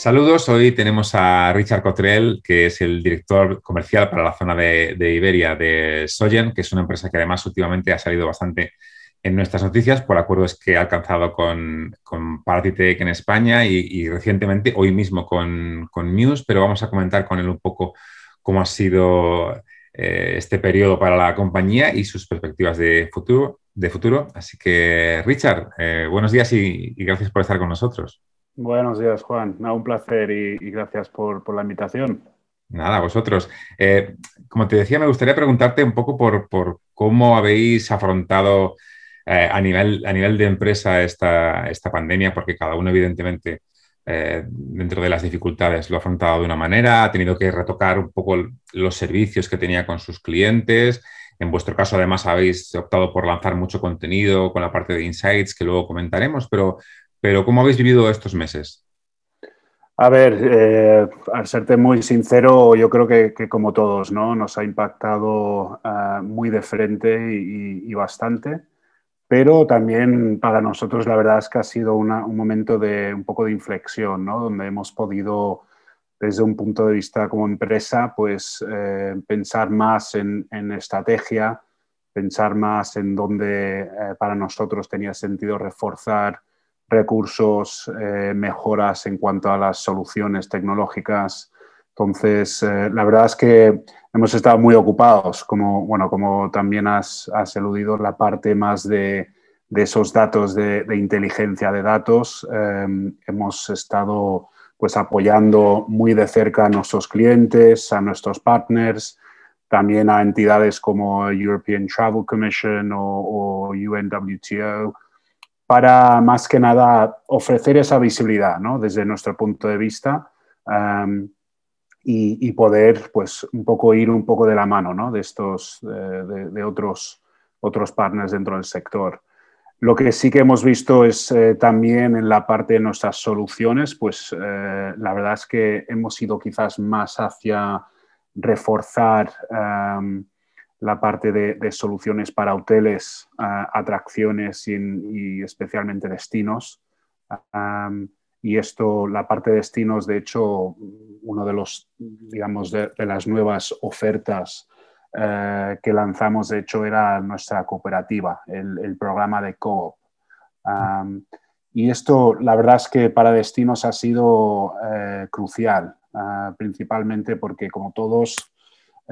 Saludos, hoy tenemos a Richard Cotrell, que es el director comercial para la zona de, Iberia de Soyen, que es una empresa que además últimamente ha salido bastante en nuestras noticias por acuerdos que ha alcanzado con, con Partitech en España y, recientemente, hoy mismo con, con, News, pero vamos a comentar con él un poco cómo ha sido eh, este periodo para la compañía y sus perspectivas de futuro. De futuro. Así que, Richard, eh, buenos días y gracias por estar con nosotros. Buenos días, Juan. un placer y, gracias por, la invitación. Nada, vosotros. Eh, como te decía, me gustaría preguntarte un poco por, cómo habéis afrontado eh, a, nivel, a nivel de empresa esta, esta pandemia, porque cada uno, evidentemente, eh, dentro de las dificultades lo ha afrontado de una manera, ha tenido que retocar un poco los servicios que tenía con sus clientes. En vuestro caso, además, habéis optado por lanzar mucho contenido con la parte de insights que luego comentaremos, pero pero ¿cómo habéis vivido estos meses? A ver, eh, al serte muy sincero, yo creo que, como todos, ¿no? Nos ha impactado eh, muy de frente y, bastante, pero también para nosotros la verdad es que ha sido un momento de un poco de inflexión, ¿no? Donde hemos podido, desde un punto de vista como empresa, pues eh, pensar más en, en, estrategia, pensar más en dónde para nosotros tenía sentido reforzar recursos, eh, mejoras en cuanto a las soluciones tecnológicas. Entonces, eh, la verdad es que hemos estado muy ocupados, como, bueno, como también has, has eludido la parte más de, esos datos de, inteligencia de datos. Em, hemos estado pues apoyando muy de cerca a nuestros clientes, a nuestros partners, también a entidades como European Travel Commission o, o UNWTO, para más que nada ofrecer esa visibilidad ¿no? desde nuestro punto de vista y, poder pues un poco ir un poco de la mano ¿no? de estos de, otros otros partners dentro del sector. Lo que sí que hemos visto es eh, también en la parte de nuestras soluciones, pues eh, la verdad es que hemos ido quizás más hacia reforzar la parte de, soluciones para hoteles, atracciones y, especialmente destinos. y esto, la parte de destinos, de hecho, uno de los, digamos, de, las nuevas ofertas eh, que lanzamos, de hecho, era nuestra cooperativa, el, programa de Coop. y esto, la verdad es que para destinos ha sido eh, crucial, ah, principalmente porque, como todos,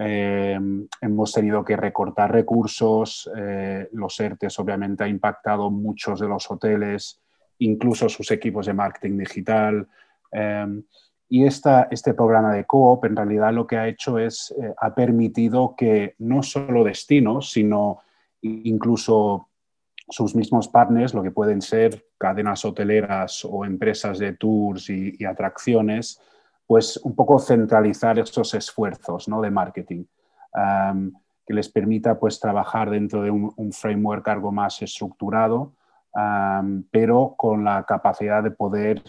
eh, hemos tenido que recortar recursos, eh, los ERTES obviamente ha impactado muchos de los hoteles, incluso sus equipos de marketing digital. Eh, y esta, este programa de Coop en realidad lo que ha hecho es, ha permitido que no solo destinos, sino incluso sus mismos partners, lo que pueden ser cadenas hoteleras o empresas de tours y atracciones, pues un poco centralizar esos esfuerzos ¿no? de marketing, que les permita pues trabajar dentro de un, framework algo más estructurado, pero con la capacidad de poder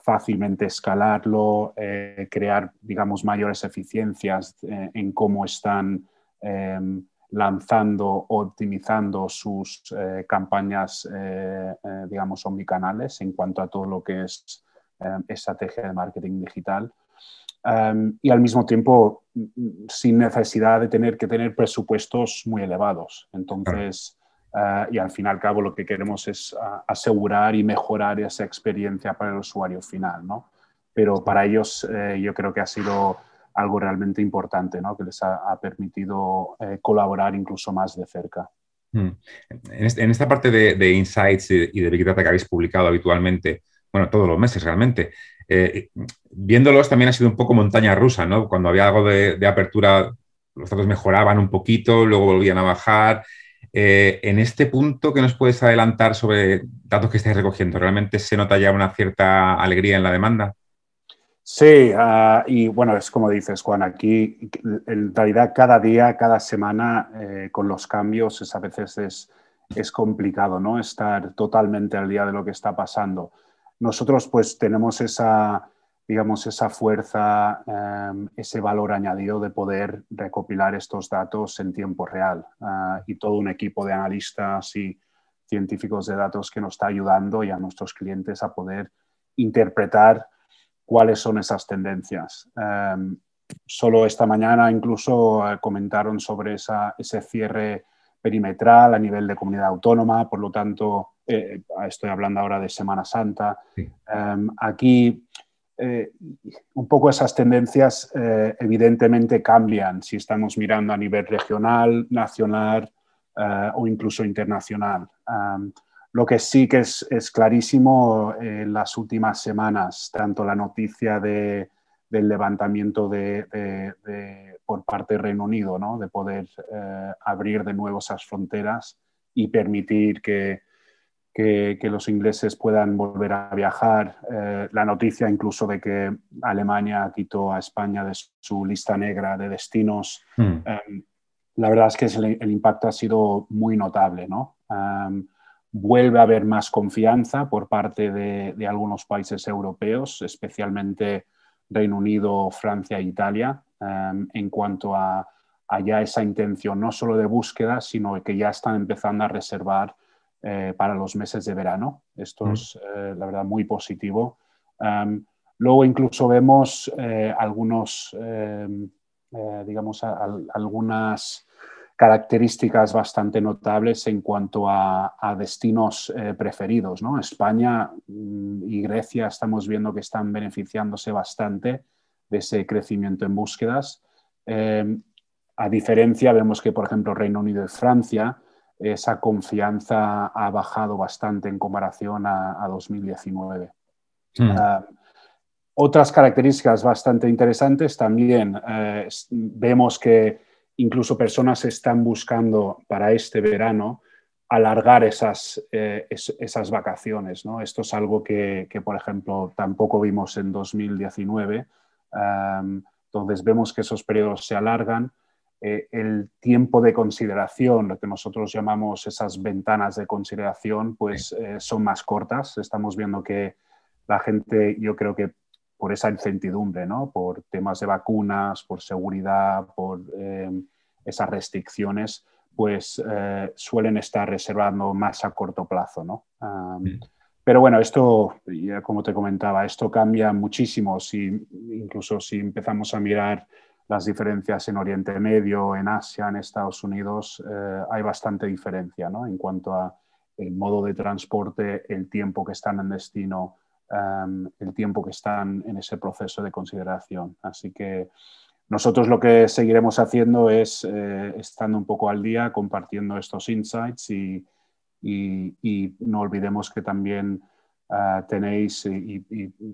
fácilmente escalarlo, eh, crear, digamos, mayores eficiencias eh, en cómo están em, lanzando optimizando sus eh, campañas, digamos, omnicanales en cuanto a todo lo que es estrategia de marketing digital. Em, y al mismo tiempo sin necesidad de tener que tener presupuestos muy elevados. Entonces, eh, y al fin y al cabo lo que queremos es asegurar y mejorar esa experiencia para el usuario final, ¿no? Pero para ellos eh, yo creo que ha sido algo realmente importante, ¿no? Que les ha, permitido eh, colaborar incluso más de cerca. Hmm. En, esta parte de, de, Insights y de Big Data que habéis publicado habitualmente, bueno, todos los meses realmente. Eh, viéndolos también ha sido un poco montaña rusa, ¿no? Cuando había algo de, apertura, los datos mejoraban un poquito, luego volvían a bajar. Eh, en este punto, ¿qué nos puedes adelantar sobre datos que estáis recogiendo? ¿Realmente se nota ya una cierta alegría en la demanda? Sí, ah, y bueno, es como dices, Juan, aquí en realidad cada día, cada semana, eh, con los cambios, a veces es, es complicado, ¿no? Estar totalmente al día de lo que está pasando nosotros pues tenemos esa, digamos, esa fuerza, em, ese valor añadido de poder recopilar estos datos en tiempo real ah, y todo un equipo de analistas y científicos de datos que nos está ayudando y a nuestros clientes a poder interpretar cuáles son esas tendencias. Em, solo esta mañana incluso eh, comentaron sobre ese cierre perimetral a nivel de comunidad autónoma, por lo tanto, eh, estoy hablando ahora de Semana Santa. Em, aquí eh, un poco esas tendencias evidentemente cambian si estamos mirando a nivel regional, nacional o incluso internacional. Em, lo que sí que es, clarísimo en las últimas semanas, tanto la noticia del levantamiento de, por parte del Reino Unido, ¿no? de poder eh, abrir de nuevo esas fronteras y permitir que, que, los ingleses puedan volver a viajar. Eh, la noticia incluso de que Alemania quitó a España de su lista negra de destinos. Hmm. Eh, la verdad es que el, impacto ha sido muy notable. ¿no? vuelve a haber más confianza por parte de, algunos países europeos, especialmente Reino Unido, Francia e Italia, em, en cuanto a, ya esa intención no solo de búsqueda, sino que ya están empezando a reservar eh, para los meses de verano. Esto mm. es, eh, la verdad, muy positivo. Em, luego incluso vemos eh, algunos, em, digamos, algunas características bastante notables en cuanto a, destinos eh, preferidos. ¿no? España mm, y Grecia estamos viendo que están beneficiándose bastante de ese crecimiento en búsquedas. Eh, a diferencia, vemos que, por ejemplo, Reino Unido y Francia, esa confianza ha bajado bastante en comparación a, 2019. Mm. Ah, otras características bastante interesantes también eh, vemos que incluso personas están buscando para este verano alargar esas, eh, esas vacaciones. ¿no? Esto es algo que, por ejemplo, tampoco vimos en 2019. entonces vemos que esos periodos se alargan. Eh, el tiempo de consideración, lo que nosotros llamamos esas ventanas de consideración, pues eh, son más cortas. Estamos viendo que la gente, yo creo que por esa incertidumbre, ¿no? por temas de vacunas, por seguridad, por eh, esas restricciones, pues eh, suelen estar reservando más a corto plazo. ¿no? pero bueno, esto, como te comentaba, esto cambia muchísimo, si, incluso si empezamos a mirar las diferencias en Oriente Medio, en Asia, en Estados Unidos, eh, hay bastante diferencia ¿no? en cuanto a el modo de transporte, el tiempo que están en destino, el tiempo que están en ese proceso de consideración. Así que nosotros lo que seguiremos haciendo es eh, estando un poco al día, compartiendo estos insights y, no olvidemos que también ah, tenéis y,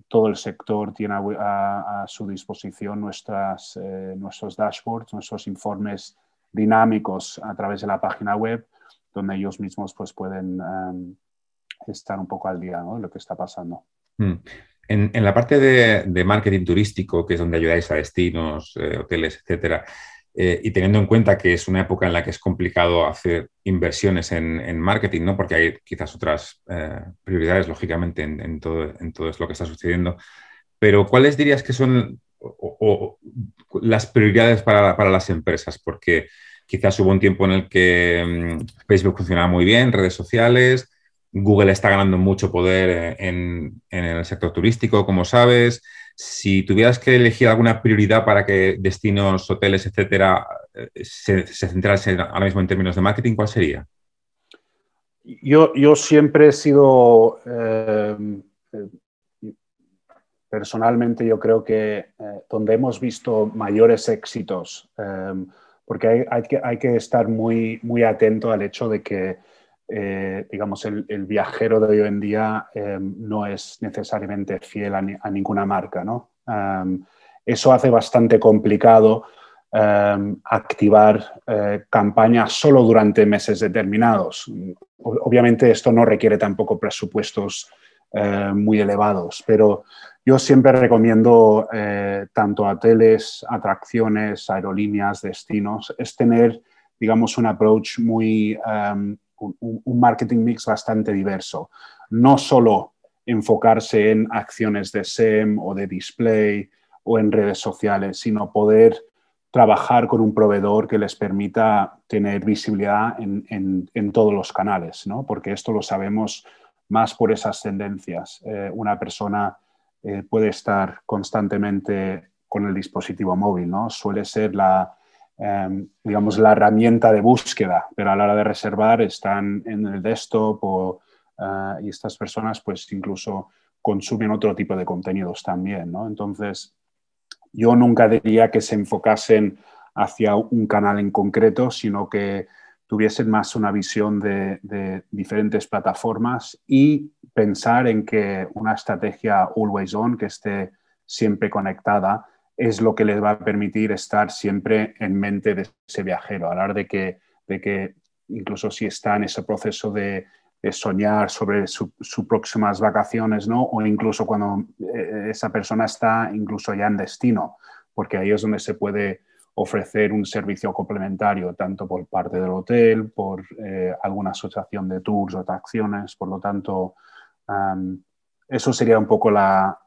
todo el sector tiene a, su disposición nuestras, eh, nuestros dashboards, nuestros informes dinámicos a través de la página web, donde ellos mismos pues, pueden estar un poco al día de lo que está pasando. Mm. En, la parte de, marketing turístico, que es donde ayudáis a destinos, eh, hoteles, etcétera, eh, y teniendo en cuenta que es una época en la que es complicado hacer inversiones en, marketing, ¿no? porque hay quizás otras eh, prioridades, lógicamente, en, todo, lo que está sucediendo, pero ¿cuáles dirías que son las prioridades para, para, las empresas? Porque quizás hubo un tiempo en el que mm, Facebook funcionaba muy bien, redes sociales, Google está ganando mucho poder eh, en, el sector turístico, como sabes. Si tuvieras que elegir alguna prioridad para que destinos, hoteles, etcétera, eh, se, se centrasen ahora mismo en términos de marketing, ¿cuál sería? Yo, siempre he sido, eh, personalmente, yo creo que donde hemos visto mayores éxitos, porque hay, que, hay, que, estar muy, muy atento al hecho de que eh, digamos, el, viajero de hoy en día em, no es necesariamente fiel a, ninguna marca. ¿no? Eso hace bastante complicado activar eh, campañas solo durante meses determinados. Obviamente esto no requiere tampoco presupuestos eh, muy elevados, pero yo siempre recomiendo tanto hoteles, atracciones, aerolíneas, destinos, es tener, digamos, un approach muy un, marketing mix bastante diverso. No solo enfocarse en acciones de SEM o de display o en redes sociales, sino poder trabajar con un proveedor que les permita tener visibilidad en, todos los canales, ¿no? porque esto lo sabemos más por esas tendencias. Eh, una persona puede estar constantemente con el dispositivo móvil, ¿no? Suele ser la, em, digamos, la herramienta de búsqueda, pero a la hora de reservar están en el desktop y estas personas pues incluso consumen otro tipo de contenidos también, ¿no? Entonces, yo nunca diría que se enfocasen hacia un canal en concreto, sino que tuviesen más una visión de, diferentes plataformas y pensar en que una estrategia always on, que esté siempre conectada, es lo que les va a permitir estar siempre en mente de ese viajero, hablar de que, de que incluso si está en ese proceso de, soñar sobre sus próximas vacaciones, ¿no? o incluso cuando eh, esa persona está incluso ya en destino, porque ahí es donde se puede ofrecer un servicio complementario, tanto por parte del hotel, por eh, alguna asociación de tours o atracciones. Por lo tanto, eso sería un poco la,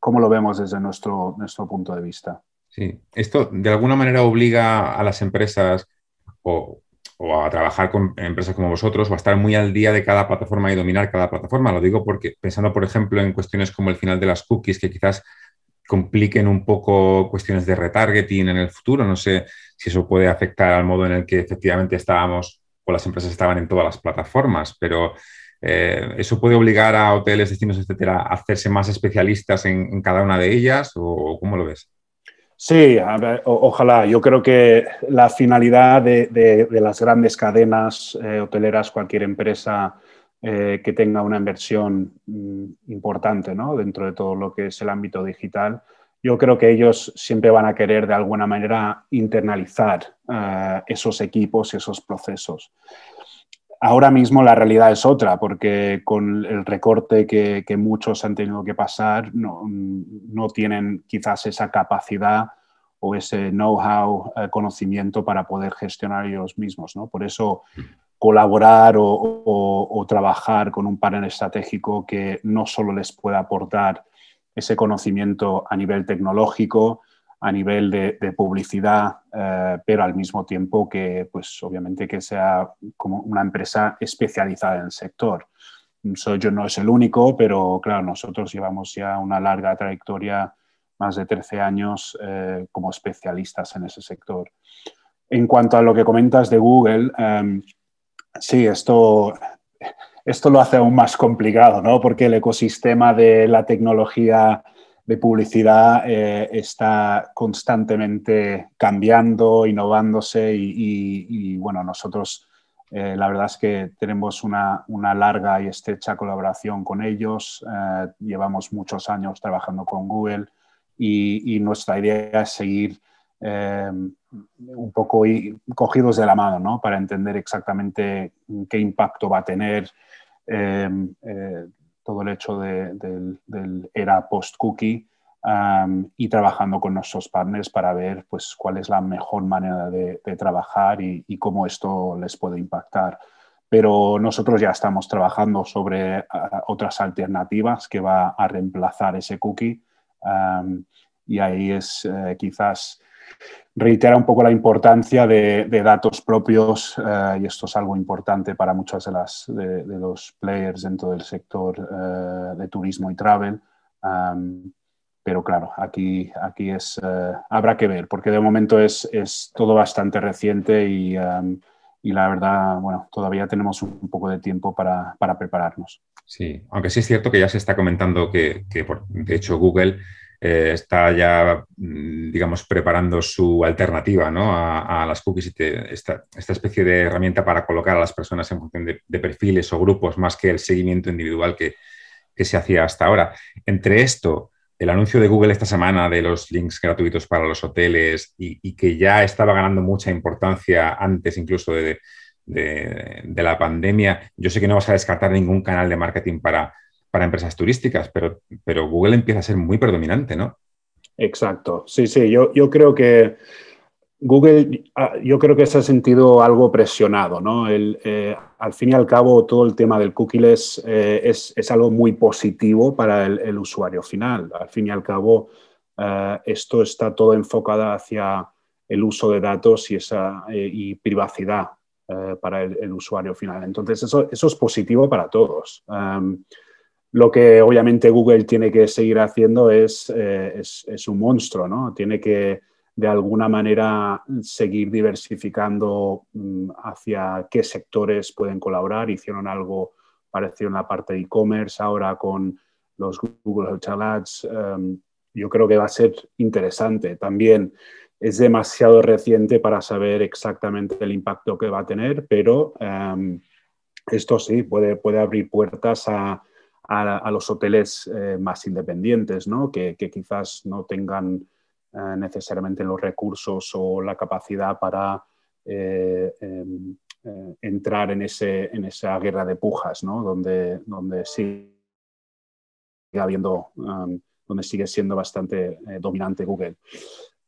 cómo lo vemos desde nuestro, nuestro punto de vista. Sí, esto de alguna manera obliga a las empresas o, o, a trabajar con empresas como vosotros o a estar muy al día de cada plataforma y dominar cada plataforma. Lo digo porque pensando, por ejemplo, en cuestiones como el final de las cookies, que quizás compliquen un poco cuestiones de retargeting en el futuro. No sé si eso puede afectar al modo en el que efectivamente estábamos o las empresas estaban en todas las plataformas, pero eh, ¿eso puede obligar a hoteles, destinos, etcétera, a hacerse más especialistas en, cada una de ellas o cómo lo ves? Sí, ojalá. Yo creo que la finalidad de, las grandes cadenas eh, hoteleras, cualquier empresa, eh, que tenga una inversión mm, importante ¿no? dentro de todo lo que es el ámbito digital, yo creo que ellos siempre van a querer de alguna manera internalizar esos equipos, esos procesos. Ahora mismo la realidad es otra, porque con el recorte que, muchos han tenido que pasar, no, no, tienen quizás esa capacidad o ese know-how, eh, conocimiento para poder gestionar ellos mismos. ¿no? Por eso colaborar o, trabajar con un panel estratégico que no solo les pueda aportar ese conocimiento a nivel tecnológico, a nivel de, publicidad, eh, pero al mismo tiempo que, pues obviamente que sea como una empresa especializada en el sector. Soy yo no es el único, pero claro, nosotros llevamos ya una larga trayectoria, más de 13 años eh, como especialistas en ese sector. En cuanto a lo que comentas de Google, em, Sí, esto, esto lo hace aún más complicado, ¿no? Porque el ecosistema de la tecnología de publicidad eh, está constantemente cambiando, innovándose y, bueno, nosotros eh, la verdad es que tenemos una, larga y estrecha colaboración con ellos. Eh, llevamos muchos años trabajando con Google y, nuestra idea es seguir un poco cogidos de la mano, ¿no? Para entender exactamente qué impacto va a tener todo el hecho del, era post-cookie y trabajando con nuestros partners para ver pues, cuál es la mejor manera de, trabajar y, cómo esto les puede impactar. Pero nosotros ya estamos trabajando sobre otras alternativas que va a reemplazar ese cookie y ahí es eh, quizás reitera un poco la importancia de, datos propios eh, y esto es algo importante para muchos de, las, de, los players dentro del sector eh, de turismo y travel. pero claro, aquí, aquí es, eh, habrá que ver, porque de momento es, es todo bastante reciente y, y, la verdad, bueno, todavía tenemos un, poco de tiempo para, para, prepararnos. Sí, aunque sí es cierto que ya se está comentando que, que por, de hecho, Google eh, está ya, mm, digamos, preparando su alternativa a, las cookies y esta, especie de herramienta para colocar a las personas en función de, perfiles o grupos más que el seguimiento individual que, se hacía hasta ahora. Entre esto, el anuncio de Google esta semana de los links gratuitos para los hoteles y, que ya estaba ganando mucha importancia antes incluso de, de, la pandemia, yo sé que no vas a descartar ningún canal de marketing para, para empresas turísticas, pero, pero Google empieza a ser muy predominante, ¿no? Exacto, sí, sí, yo, yo creo que Google, ah, yo creo que se ha sentido algo presionado, ¿no? Eh, al fin y al cabo, todo el tema del cookies eh, es, es, algo muy positivo para el, usuario final. Al fin y al cabo, eh, esto está todo enfocado hacia el uso de datos y, esa, y privacidad para el, usuario final. Entonces, eso, eso es positivo para todos. Lo que obviamente Google tiene que seguir haciendo es, es, un monstruo, ¿no? Tiene que de alguna manera seguir diversificando mm, hacia qué sectores pueden colaborar. Hicieron algo parecido en la parte de e-commerce, ahora con los Google Hotel Ads. Em, yo creo que va a ser interesante. También es demasiado reciente para saber exactamente el impacto que va a tener, pero em, esto sí puede, puede abrir puertas a, los hoteles eh, más independientes, ¿no? que, quizás no tengan eh, necesariamente los recursos o la capacidad para eh, em, entrar en, ese, en esa guerra de pujas, ¿no? donde, donde sigue habiendo, em, donde sigue siendo bastante dominante Google.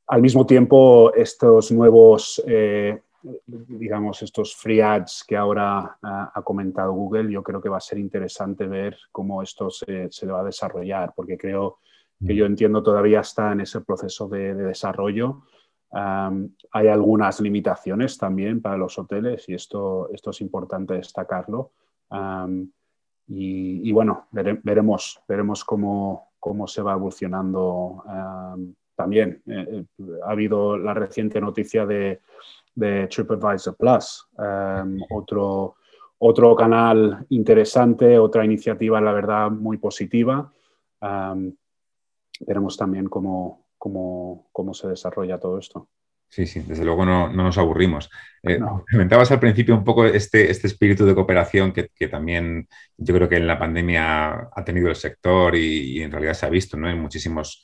Al mismo tiempo, estos nuevos, digamos, estos free ads que ahora ha, comentado Google, yo creo que va a ser interesante ver cómo esto se, va a desarrollar, porque creo que yo entiendo todavía está en ese proceso de, desarrollo. hay algunas limitaciones también para los hoteles y esto, esto es importante destacarlo. y, bueno, veremos, veremos cómo, cómo se va evolucionando también eh, eh, ha habido la reciente noticia de, TripAdvisor Plus, em, otro, otro canal interesante, otra iniciativa, la verdad, muy positiva. Em, veremos también cómo, cómo, cómo, se desarrolla todo esto. Sí, sí, desde luego no, nos aburrimos. Eh, comentabas al principio un poco este, este espíritu de cooperación que, también yo creo que en la pandemia ha tenido el sector y, y en realidad se ha visto ¿no? en muchísimos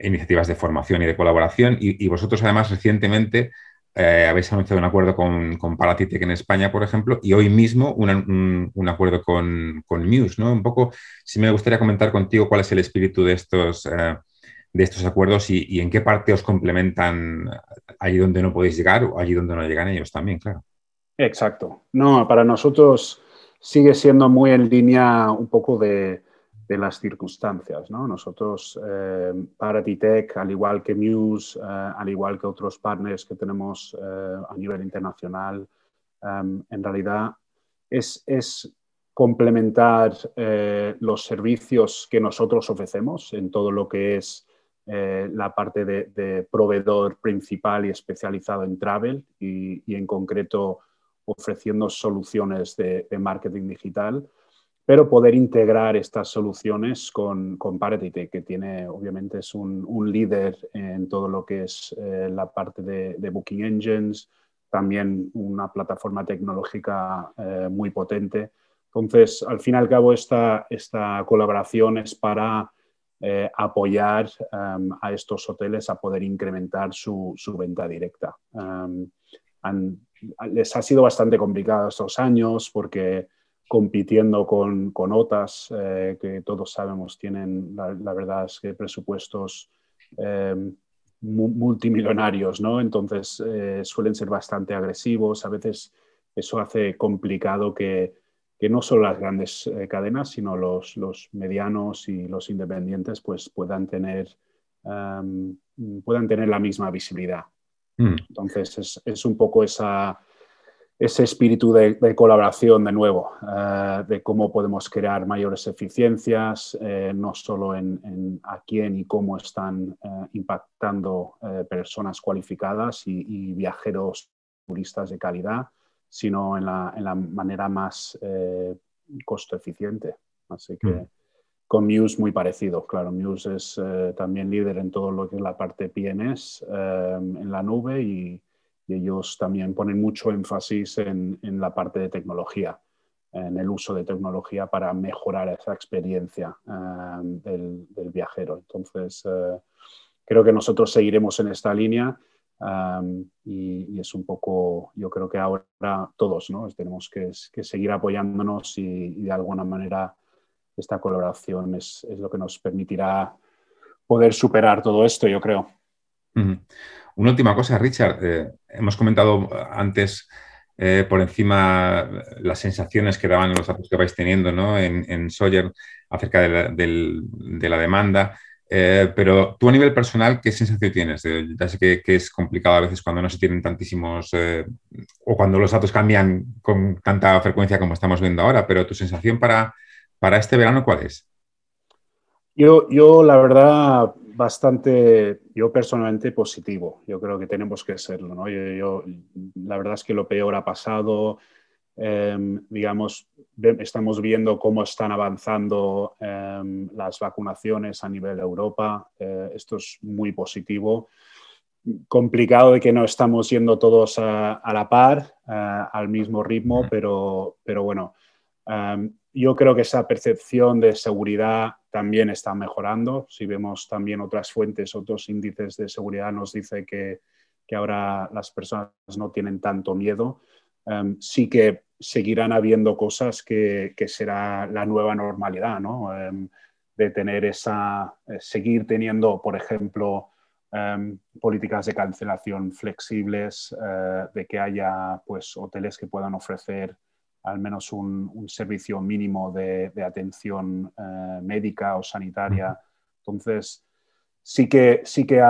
iniciativas de formación y de colaboración. Y, vosotros, además, recientemente eh, habéis anunciado un acuerdo con, con en España, por ejemplo, y hoy mismo un, acuerdo con, con, Muse. ¿no? Un poco, si me gustaría comentar contigo cuál es el espíritu de estos, eh, de estos acuerdos y, en qué parte os complementan allí donde no podéis llegar o allí donde no llegan ellos también, claro. Exacto. No, para nosotros sigue siendo muy en línea un poco de de las circunstancias. ¿no? Nosotros, eh, Paratitech, al igual que Muse, eh, al igual que otros partners que tenemos eh, a nivel internacional, em, en realidad es, es complementar eh, los servicios que nosotros ofrecemos en todo lo que es la parte de, proveedor principal y especializado en travel y, y en concreto ofreciendo soluciones de marketing digital pero poder integrar estas soluciones con, con que tiene, obviamente, es un, un, líder en todo lo que es eh, la parte de, Booking Engines, también una plataforma tecnológica eh, muy potente. Entonces, al fin y al cabo, esta, esta colaboración es para eh, apoyar um, a estos hoteles a poder incrementar su, su venta directa. Um, les ha sido bastante complicado estos años porque compitiendo con, con OTAS, eh, que todos sabemos tienen, la, verdad es que presupuestos eh, multimillonarios, ¿no? Entonces eh, suelen ser bastante agresivos, a veces eso hace complicado que, que no solo las grandes cadenas, sino los, los, medianos y los independientes pues puedan tener, puedan tener la misma visibilidad. Mm. Entonces es, es un poco esa ese espíritu de, colaboración de nuevo, eh, de cómo podemos crear mayores eficiencias, eh, no solo en, a quién y cómo están eh, impactando personas cualificadas y, viajeros turistas de calidad, sino en la, en la manera más costo eficiente. Así que mm. con Muse muy parecido. Claro, Muse es también líder en todo lo que es la parte PNS en la nube y y ellos también ponen mucho énfasis en, la parte de tecnología, en el uso de tecnología para mejorar esa experiencia eh, del, viajero. Entonces, eh, creo que nosotros seguiremos en esta línea eh, y, es un poco, yo creo que ahora todos ¿no? tenemos que, seguir apoyándonos y, de alguna manera esta colaboración es, lo que nos permitirá poder superar todo esto, yo creo. Una última cosa, Richard. Hemos comentado antes eh, por encima las sensaciones que daban los datos que vais teniendo ¿no? en, en Sawyer acerca de la, demanda. Eh, pero tú a nivel personal, ¿qué sensación tienes? ya sé que, es complicado a veces cuando no se tienen tantísimos o cuando los datos cambian con tanta frecuencia como estamos viendo ahora, pero tu sensación para, para este verano, ¿cuál es? Yo, yo, la verdad, bastante, yo personalmente positivo. Yo creo que tenemos que serlo. ¿no? Yo, la verdad es que lo peor ha pasado. Em, digamos, estamos viendo cómo están avanzando em, las vacunaciones a nivel Europa. Eh, esto es muy positivo. Complicado de que no estamos yendo todos a, la par, eh, al mismo ritmo, pero, pero bueno, em, yo creo que esa percepción de seguridad también está mejorando. Si vemos también otras fuentes, otros índices de seguridad, nos dice que, que ahora las personas no tienen tanto miedo. Em, sí que seguirán habiendo cosas que, será la nueva normalidad, ¿no? Em, de tener esa, eh, seguir teniendo, por ejemplo, em, políticas de cancelación flexibles, eh, de que haya pues, hoteles que puedan ofrecer al menos un, servicio mínimo de, atención eh, médica o sanitaria. Entonces, sí que, sí que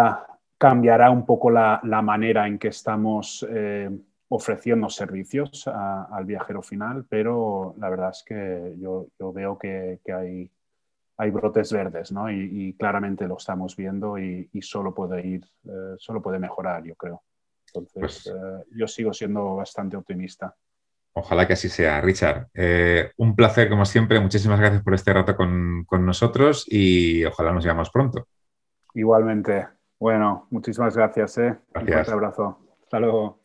cambiará un poco la, manera en que estamos eh, ofreciendo servicios al viajero final, pero la verdad es que yo, veo que, hay, hay, brotes verdes ¿no? y, claramente lo estamos viendo y, solo, puede ir, eh, solo puede mejorar, yo creo. Entonces, pues yo sigo siendo bastante optimista. Ojalá que así sea, Richard. Eh, un placer, como siempre. Muchísimas gracias por este rato con, nosotros y ojalá nos veamos pronto. Igualmente. Bueno, muchísimas gracias. ¿eh? Un fuerte abrazo. Hasta luego.